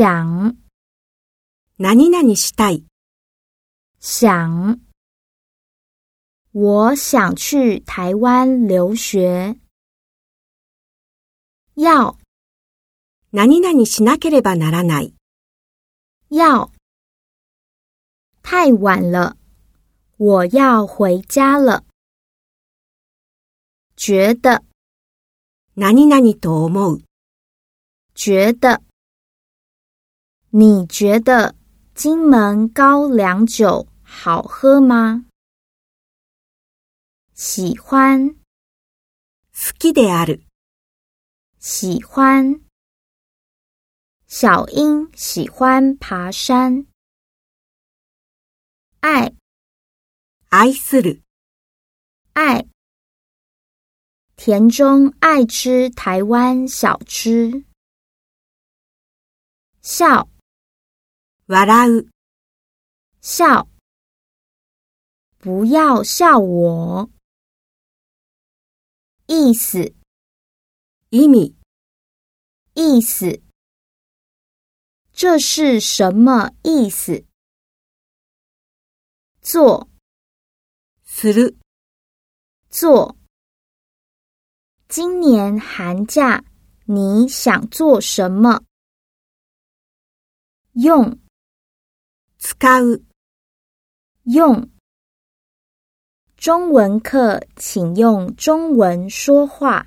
想，何何したい。想，我想去台湾留学。要，何何しなければならない。要，太晚了，我要回家了。觉得，何何と思う。觉得。你觉得金门高粱酒好喝吗？喜欢，好きである。喜欢。小英喜欢爬山。爱，愛する。爱。田中爱吃台湾小吃。笑。笑，不要笑我。意思意味，意思，这是什么意思？做，する，做。今年寒假你想做什么？用。使う用中文课，请用中文说话。